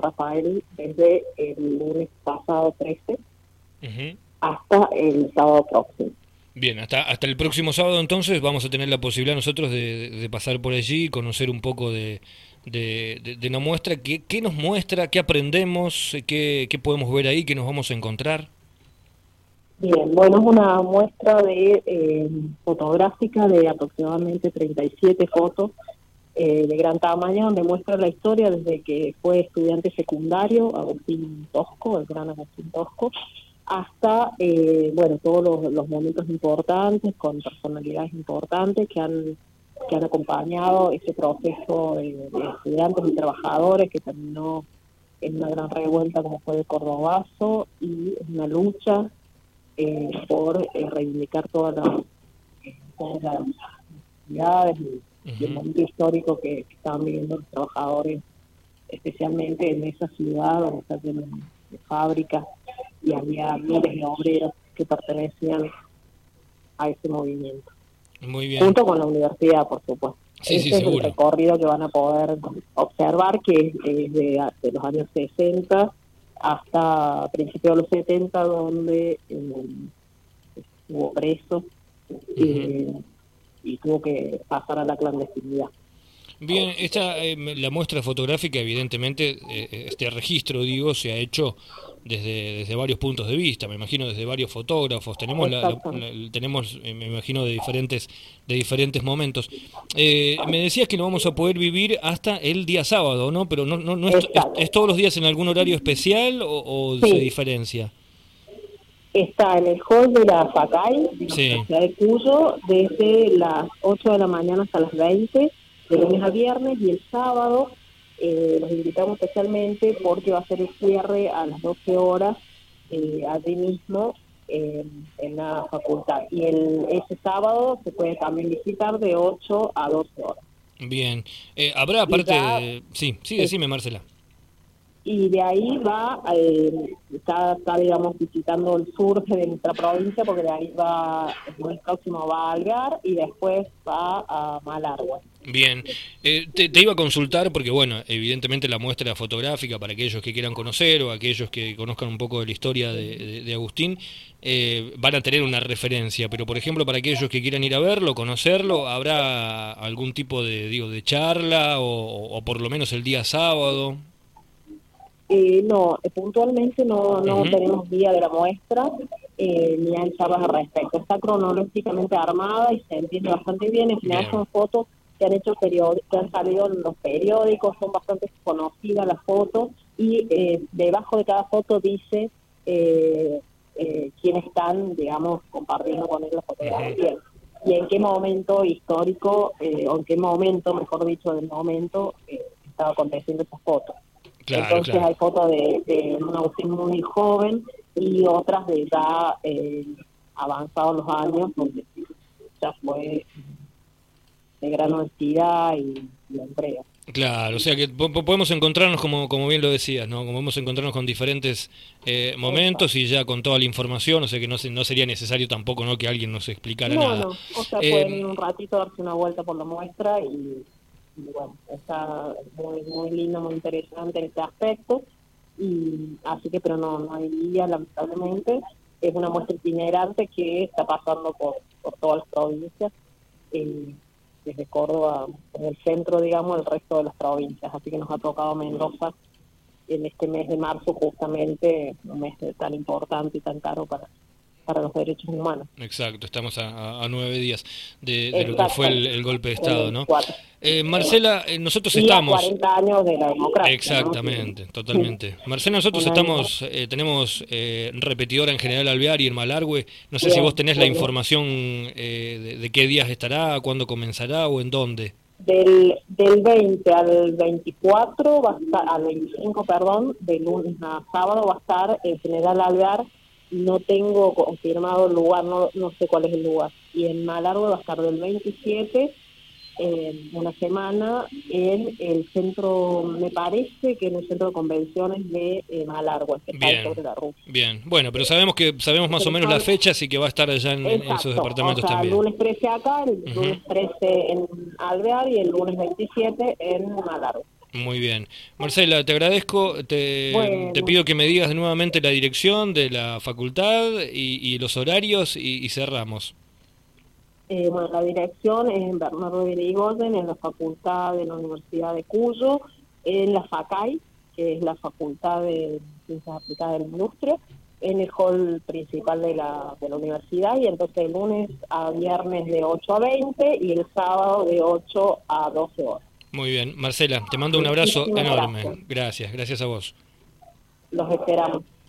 Rafael desde el lunes pasado 13 hasta el sábado próximo. Bien, hasta, hasta el próximo sábado entonces vamos a tener la posibilidad nosotros de, pasar por allí y conocer un poco de, de, de, la muestra. ¿Qué, ¿Qué, nos muestra? ¿Qué aprendemos? ¿Qué, ¿Qué podemos ver ahí? ¿Qué nos vamos a encontrar? Bien, bueno, es una muestra de eh, fotográfica de aproximadamente 37 fotos eh, de gran tamaño, donde muestra la historia desde que fue estudiante secundario, Agustín Tosco, el gran Agustín Tosco, hasta, eh, bueno, todos los, momentos importantes, con personalidades importantes que han que han acompañado ese proceso de, estudiantes y trabajadores que terminó en una gran revuelta como fue el Cordobazo y una lucha eh, por eh, reivindicar todas las, todas las actividades y, el momento histórico que, estaban viviendo los trabajadores, especialmente en esa ciudad donde está lleno de fábricas y había miles de obreros que pertenecían a ese movimiento. Muy bien. Junto con la universidad, por supuesto. Sí, este es el recorrido que van a poder observar, que es de, de los años 60 hasta principios de los 70, donde eh, estuvo preso eh, y tuvo que pasar a la clandestinidad. Bien, esta, eh, la muestra fotográfica, evidentemente, este registro, digo, se ha hecho desde, desde varios puntos de vista, me imagino desde varios fotógrafos, tenemos, la, tenemos eh, me imagino, de diferentes, de diferentes momentos. Eh, me decías que lo vamos a poder vivir hasta el día sábado, ¿no? Pero no, no, no es, es, todos los días en algún horario especial o, se diferencia? Está en el hall de la FACAI, de la Universidad de Cuyo, desde las 8 de la mañana hasta las 20, de lunes a viernes, y el sábado eh, los invitamos especialmente porque va a ser el cierre a las 12 horas eh, allí mismo en la facultad. Y el, ese sábado se puede también visitar de 8 a 12 horas. Bien. Eh, ¿Habrá aparte...? Sí, sí, decime, Marcela. Y de ahí va, eh, está, digamos, visitando el sur de nuestra provincia, porque de ahí va, el próximo va a Algar y después va a Malargüe. Bien, eh, te, iba a consultar porque, bueno, evidentemente la muestra fotográfica para aquellos que quieran conocer o aquellos que conozcan un poco de la historia de, Agustín, eh, van a tener una referencia, pero por ejemplo para aquellos que quieran ir a verlo, conocerlo, ¿habrá algún tipo de, digo, de charla o, por lo menos el día sábado? Eh, no, puntualmente no, no tenemos día de la muestra, ni hay charlas al respecto. Está cronológicamente armada y se entiende bastante bien, en general son fotos que han hecho que han salido en los periódicos, son bastante conocidas las fotos y eh, debajo de cada foto dice eh, eh, quiénes están, digamos, compartiendo con él la fotografía. Y en qué momento histórico eh, o en qué momento, mejor dicho, del momento estaba aconteciendo esas fotos. Entonces hay fotos de, de, un Agustín muy joven y otras de ya avanzados los años, donde ya fue de gran honestidad y, entrega. Claro, o sea que podemos encontrarnos, como, como bien lo decías, ¿no? Como podemos encontrarnos con diferentes eh, momentos y ya con toda la información, o sea que no, no sería necesario tampoco no que alguien nos explicara no, nada. No, o sea, pueden ir un ratito darse una vuelta por la muestra y, bueno, está muy, muy lindo, muy interesante este aspecto. Y así que, pero no, no hay día, lamentablemente. Es una muestra itinerante que está pasando por, por todas las provincias. Eh, desde Córdoba, en el centro, digamos, el resto de las provincias. Así que nos ha tocado Mendoza en este mes de marzo, justamente, un mes tan importante y tan caro para, para los derechos humanos. Exacto, estamos a, nueve días de, lo que fue el, golpe de Estado, ¿no? Eh, Marcela, eh, nosotros estamos... 40 años de la democracia. Exactamente, totalmente. Marcela, nosotros estamos, eh, tenemos eh, repetidora en General Alvear y en Malargüe. No sé si vos tenés la información de, qué días estará, cuándo comenzará o en dónde. Del, del 20 al 24, va a estar, al 25, perdón, de lunes a sábado va a estar en General Alvear no tengo confirmado el lugar, no, no sé cuál es el lugar. Y en Malargo va a estar del 27, en una semana, en el centro, me parece que en el centro de convenciones de eh, Malargo, bien, sobre la Bien, bueno, pero sabemos que sabemos más o menos las fechas y que va a estar allá en, esos departamentos o sea, también. El lunes 13 acá, el lunes 13 en Alvear y el lunes 27 en Malargo. Muy bien. Marcela, te agradezco. Te, pido que me digas nuevamente la dirección de la facultad y, los horarios y, cerramos. Eh, bueno, la dirección es en Bernardo de Irigoyen, en la facultad de la Universidad de Cuyo, en la FACAI, que es la Facultad de Ciencias Aplicadas de la Industria, en el hall principal de la, de la universidad y entonces el lunes a viernes de 8 a 20 y el sábado de 8 a 12 horas. Muy bien, Marcela, te mando un abrazo enorme. Gracias, gracias a vos. Los esperamos.